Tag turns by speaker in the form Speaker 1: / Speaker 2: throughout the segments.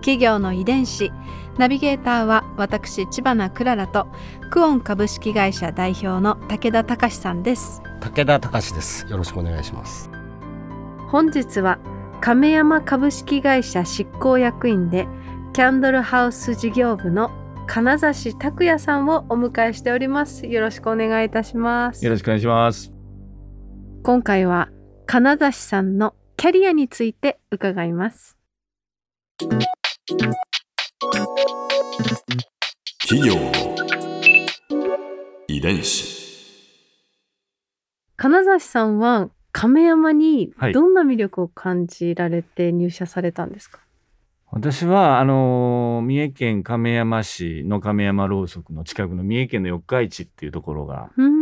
Speaker 1: 企業の遺伝子。ナビゲーターは私千葉なクララとクオン株式会社代表の武田隆さんです。
Speaker 2: 武田隆です。よろしくお願いします。
Speaker 1: 本日は亀山株式会社執行役員でキャンドルハウス事業部の金指拓也さんをお迎えしております。よろしくお願いいたします。
Speaker 3: よろしくお願いします。
Speaker 1: 今回は金指さんのキャリアについて伺います
Speaker 4: 企業の遺伝子。
Speaker 1: 金指さんは亀山に
Speaker 3: はい。
Speaker 1: どんな魅力を感じられて入社されたんですか、
Speaker 3: 私はあの三重県亀山市の亀山ろうそくの近くの三重県の四日市っていうところが
Speaker 1: うんうん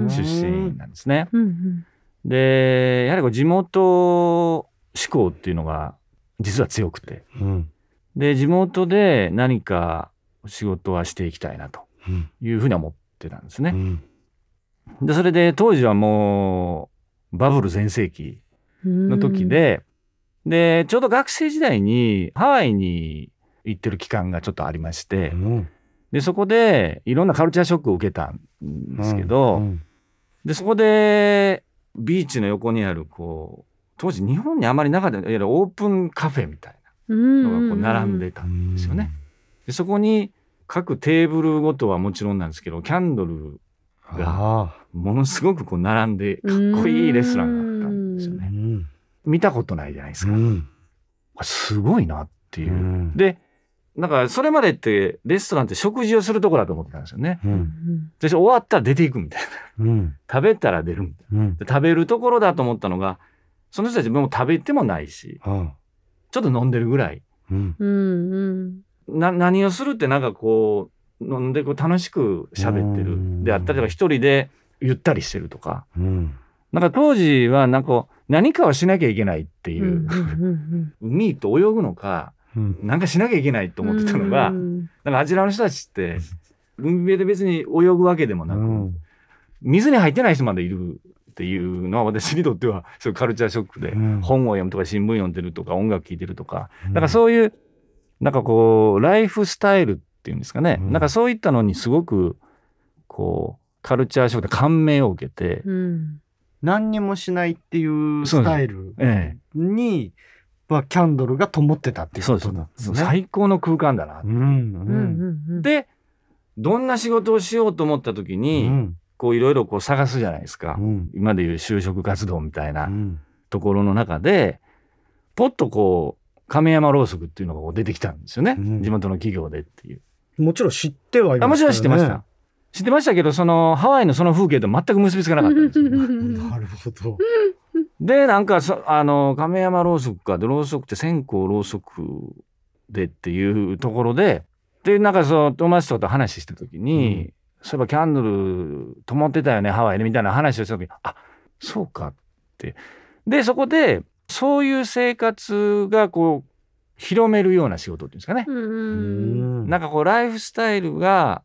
Speaker 1: うん。
Speaker 3: 出身なんですね。
Speaker 1: うんうん。
Speaker 3: でやはりこう地元志向っていうのが実は強くて。
Speaker 2: うん
Speaker 3: で地元で何か仕事はしていきたいなと
Speaker 2: うん。
Speaker 3: いうふうには思ってたんですね。
Speaker 2: うん。
Speaker 3: でそれで当時はもうバブル全盛期
Speaker 1: うん。
Speaker 3: の時で、でちょうど学生時代にハワイに行ってる期間がちょっとありまして、
Speaker 2: うん。
Speaker 3: でそこでいろんなカルチャーショックを受けたんですけど、
Speaker 2: うん。
Speaker 3: でそこでビーチの横にあるこう当時日本にあまりなかったいわゆるオープンカフェみたいのがこう並んでたんですよね。でそこに各テーブルごとはもちろんなんですけどキャンドル
Speaker 2: あ
Speaker 3: ものすごくこう並んでかっこいいレストランがあったんですよ
Speaker 2: あ
Speaker 3: ね。
Speaker 2: うん
Speaker 3: 見たことないじゃないですか。すごいなっていう。
Speaker 2: うん
Speaker 3: でなんかそれまでってレストランって食事をするところだと思ってたんですよね。
Speaker 2: う
Speaker 1: うんん
Speaker 3: で終わったら出ていくみたいな。
Speaker 2: うん
Speaker 3: 食べたら出るみたい
Speaker 2: うん
Speaker 3: 食べるところだと思ったのがその人たちもう食べてもないし
Speaker 2: あ
Speaker 3: ちょっと飲んでるぐらい。
Speaker 2: うん。
Speaker 1: うんうん。
Speaker 3: な何をするってなんかこう飲んでこう楽しく喋って
Speaker 2: うん。
Speaker 3: るであったりとか一人でゆったりしてるとか。
Speaker 2: うん。
Speaker 3: なんか当時はなんか何かをしなきゃいけないっていう、海と泳ぐのか
Speaker 2: うん。
Speaker 3: なんかしなきゃいけないと思ってたのが、
Speaker 1: うん。
Speaker 3: なんかあちらの人たちって海辺で別に泳ぐわけでもなく、
Speaker 2: うん。
Speaker 3: 水に入ってない人までいるっていうのは私にとってはそういうカルチャーショックで、
Speaker 2: うん。
Speaker 3: 本を読むとか新聞読んでるとか音楽聴いてるとか、だからそういうなんかこうライフスタイルっていうんですかね、
Speaker 2: うん。
Speaker 3: なんかそういったのにすごくこうカルチャーショックで感銘を受けて、
Speaker 1: うん。
Speaker 2: 何にもしないっていうスタイル
Speaker 3: え
Speaker 2: に、まあ、キャンドルが灯ってたって
Speaker 3: え、
Speaker 2: いうことなんですね。
Speaker 3: 最高の空間だな。
Speaker 2: うん。う
Speaker 1: うんんうん
Speaker 3: でどんな仕事をしようと思った時
Speaker 2: う
Speaker 3: に、
Speaker 2: ん
Speaker 3: こういろいろこう探すじゃないですか、
Speaker 2: うん
Speaker 3: 今でいう就職活動みたいな。
Speaker 2: うん
Speaker 3: ところの中でポッとこう亀山ろうそくっていうのが出てきたんですよね、
Speaker 2: うん
Speaker 3: 地元の企業でっていう。
Speaker 2: もちろん知ってはいましたよね。
Speaker 3: あもちろん知ってました。知ってましたけどそのハワイのその風景と全く結びつかなかったんですよ。
Speaker 2: なるほど。
Speaker 3: でなんかそあの亀山ろうそくかでろうそくって線香ろうそくでっていうところででなんかそう友達とかと話してた時に、そういえばキャンドル灯ってたよねハワイでみたいな話をした時にあそうかって。でそこでそういう生活がこう広めるような仕事っていうんですかね、
Speaker 1: うん
Speaker 3: なんかこうライフスタイルが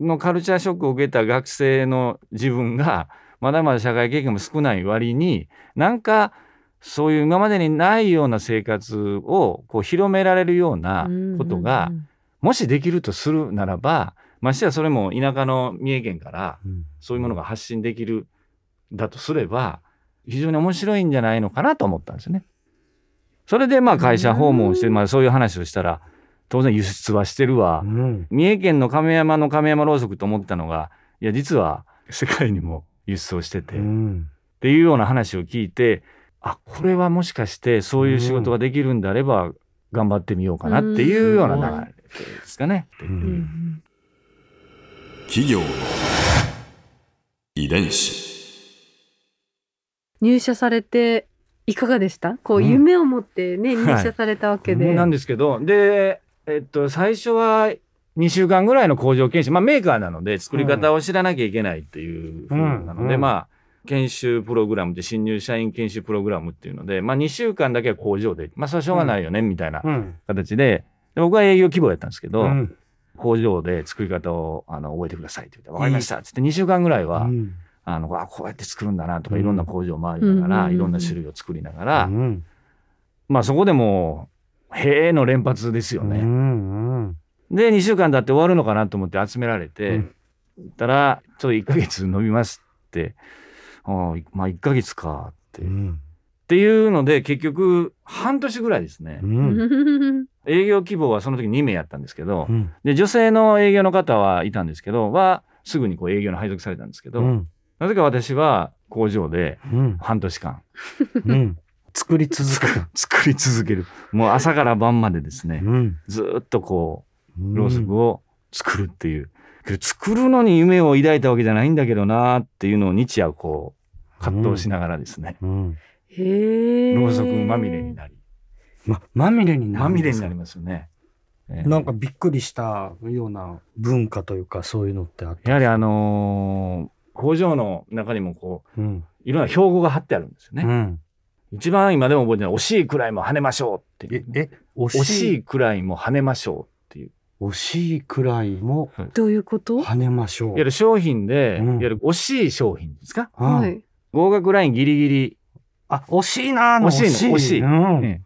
Speaker 3: のカルチャーショックを受けた学生の自分がまだまだ社会経験も少ない割になんかそういう今までにないような生活をこう広められるようなことがもしできるとするならばましてやそれも田舎の三重県からそういうものが発信できるだとすれば非常に面白いんじゃないのかなと思ったんですよね。それでまあ会社訪問して、まあ、そういう話をしたら当然輸出はしてるわ、
Speaker 2: うん。
Speaker 3: 三重県の亀山の亀山ろうそくと思ってたのがいや実は世界にも。輸出をしてて、っ
Speaker 2: うん。
Speaker 3: ていうような話を聞いてあこれはもしかしてそういう仕事ができるんであれば頑張ってみようかなっていうような流れですかね。
Speaker 2: うん
Speaker 4: 企業の遺伝子。
Speaker 1: 入社されていかがでした？こう
Speaker 3: うん
Speaker 1: 夢を持ってね、
Speaker 3: はい
Speaker 1: 入社されたわけで、
Speaker 3: なんですけどでえっと、最初は2週間ぐらいの工場研修、まあ、メーカーなので作り方を知らなきゃいけないっていう風なので、
Speaker 2: うん。
Speaker 3: まあ研修プログラムで新入社員研修プログラムっていうので、まあ、2週間だけは工場で、まあ、それはしょうがないよねみたいな
Speaker 2: うん。
Speaker 3: 形で。で僕は営業規模やったんですけど、
Speaker 2: うん。
Speaker 3: 工場で作り方をあの覚えてくださいって言って「分かりました」っつって2週間ぐらいは、
Speaker 2: うん。
Speaker 3: あのあこうやって作るんだなとか
Speaker 2: うん
Speaker 3: いろんな工場を回りながら、
Speaker 1: うん。
Speaker 3: いろんな種類を作りながら、
Speaker 2: うん。
Speaker 3: まあそこでもうへえの連発ですよね。で2週間経って終わるのかなと思って集められて、
Speaker 2: うん。
Speaker 3: たらちょっと1ヶ月伸びますってあまあ1ヶ月かって、っ
Speaker 2: うん。
Speaker 3: ていうので結局半年ぐらいですね、
Speaker 2: うん。
Speaker 3: 営業規模はその時2名やったんですけど、
Speaker 2: うん。
Speaker 3: で女性の営業の方はいたんですけどはすぐにこう営業に配属されたんですけど、
Speaker 2: うん。
Speaker 3: なぜか私は工場で
Speaker 2: うん。
Speaker 3: 半年間
Speaker 2: うん。作り続ける。
Speaker 3: 作り続けるもう朝から晩までですね
Speaker 2: うん。
Speaker 3: ずーっとこ
Speaker 2: う
Speaker 3: ろうそくを作るっていう、作るのに夢を抱いたわけじゃないんだけどなっていうのを日夜こう葛藤しながらですね、
Speaker 2: うん。
Speaker 3: ろうそくまみれになり
Speaker 2: ま、まみれになるんですか？
Speaker 3: まみれになりますよね。えー
Speaker 2: なんかびっくりしたような文化というかそういうのってあって。
Speaker 3: やはりあのー工場の中にもこう
Speaker 2: うん。
Speaker 3: いろんな標語が貼ってあるんですよね。
Speaker 2: うん。
Speaker 3: 一番今でも覚えてない惜しいくらいも跳ねましょうっていう
Speaker 2: え、え、惜
Speaker 3: 惜し
Speaker 2: しい、
Speaker 3: いくらいも跳ねましょうっていう
Speaker 2: 惜しいくらいも
Speaker 1: どういうこと？
Speaker 2: 跳ねましょう。
Speaker 3: いわゆる商品で、
Speaker 2: うん
Speaker 3: いわゆる惜しい商品ですか？
Speaker 2: うん
Speaker 1: はい。
Speaker 3: 合格ラインギリギリ、
Speaker 2: あ、惜しいな
Speaker 3: 惜しいの惜しい
Speaker 2: うん。
Speaker 3: え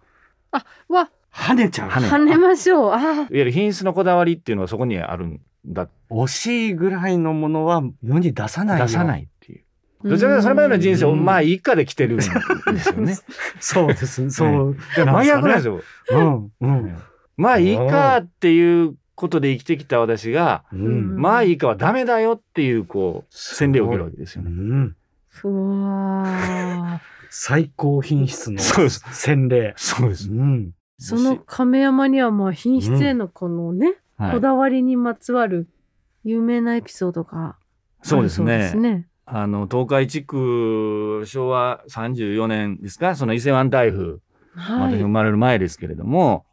Speaker 1: わ、
Speaker 2: 跳ねちゃう。
Speaker 3: 跳ね
Speaker 1: ましょう。あ
Speaker 3: いわゆる品質のこだわりっていうのはそこにあるんだ
Speaker 2: 惜しいぐらいのものは世に出さないよ。
Speaker 3: 出さないっていう
Speaker 1: あ。
Speaker 3: どちらかというとそれまでの人生を
Speaker 2: うん
Speaker 3: まあ一家で来てるんですよね。
Speaker 2: そうです。そう。
Speaker 3: 真逆なんですよ。
Speaker 2: うん。うん。
Speaker 3: まあいいかっていうことで生きてきた私が、
Speaker 2: うん。
Speaker 3: まあいいかはダメだよっていうこう洗礼を受けるわけですよ
Speaker 2: う
Speaker 3: ね。
Speaker 2: ん。
Speaker 1: うわー
Speaker 2: 最高品質の
Speaker 3: そうです
Speaker 2: 洗礼。
Speaker 3: そうです。
Speaker 2: うん。
Speaker 1: その亀山にはまあ品質へのこのね、
Speaker 3: はい
Speaker 1: こだわりにまつわる有名なエピソードが
Speaker 3: そうですね。
Speaker 1: ね。
Speaker 3: あの東海地区昭和34年ですか？その伊勢湾台風、
Speaker 1: はい。
Speaker 3: 私生まれる前ですけれども、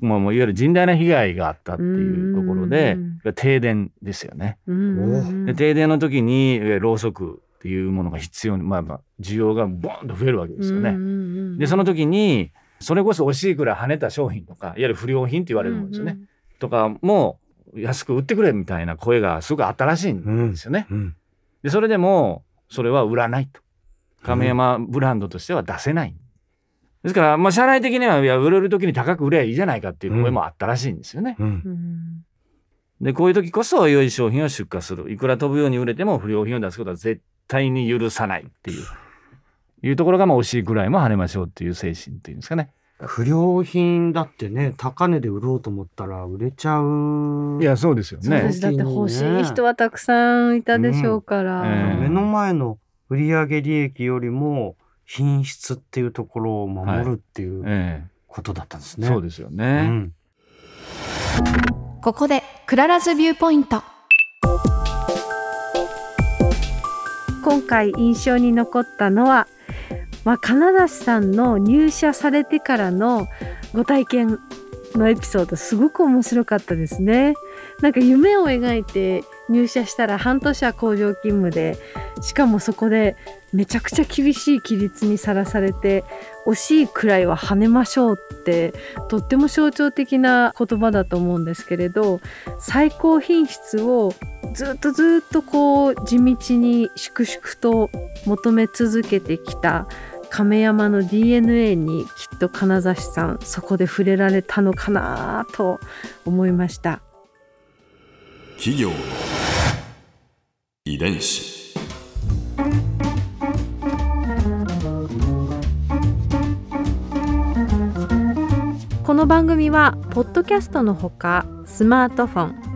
Speaker 3: もうもういわゆる甚大な被害があったっていうところで
Speaker 1: うん
Speaker 3: 停電ですよね。
Speaker 1: うんうんうん
Speaker 3: で停電の時にえろうそくいうものが必要にまあまあ需要がボンと増えるわけですよね。
Speaker 1: うんうんうん
Speaker 3: でその時にそれこそ惜しいくらい跳ねた商品とかいわゆる不良品って言われるものですよね。とかも安く売ってくれみたいな声がすごくあったらしいんですよね。
Speaker 2: うん。
Speaker 3: でそれでもそれは売らないと亀山ブランドとしては出せない。ですから、まあ、社内的にはいや売れる時に高く売ればいいじゃないかっていう声もあったらしいんですよね。
Speaker 2: うん。
Speaker 1: うん
Speaker 3: でこういう時こそ良い商品を出荷するいくら飛ぶように売れても不良品を出すことは絶対に許さないっていういうところがまあ惜しいくらいも跳ねましょうっていう精神っていうんですかね。
Speaker 2: 不良品だってね、高値で売ろうと思ったら売れちゃう。
Speaker 3: いやそうですよね
Speaker 1: そうです。だって欲しい人はたくさんいたでしょうから。
Speaker 3: うんええ
Speaker 2: 目の前の売上利益よりも品質っていうところを守るっていう
Speaker 3: え
Speaker 2: ことだったんです
Speaker 3: え
Speaker 2: ね。
Speaker 3: そうですよね。
Speaker 2: うん
Speaker 1: ここで Clara's Viewpoint 今回印象に残ったのは、まあ、金田さんの入社されてからのご体験のエピソードすごく面白かったですね。なんか夢を描いて入社したら半年は工場勤務でしかもそこでめちゃくちゃ厳しい規律にさらされて惜しいくらいは跳ねましょうってとっても象徴的な言葉だと思うんですけれど最高品質をずっとずっとこう地道に粛々と求め続けてきた亀山の DNA にきっと金指さんそこで触れられたのかなと思いました。
Speaker 4: 企業の遺伝子
Speaker 1: この番組はポッドキャストのほかスマートフォン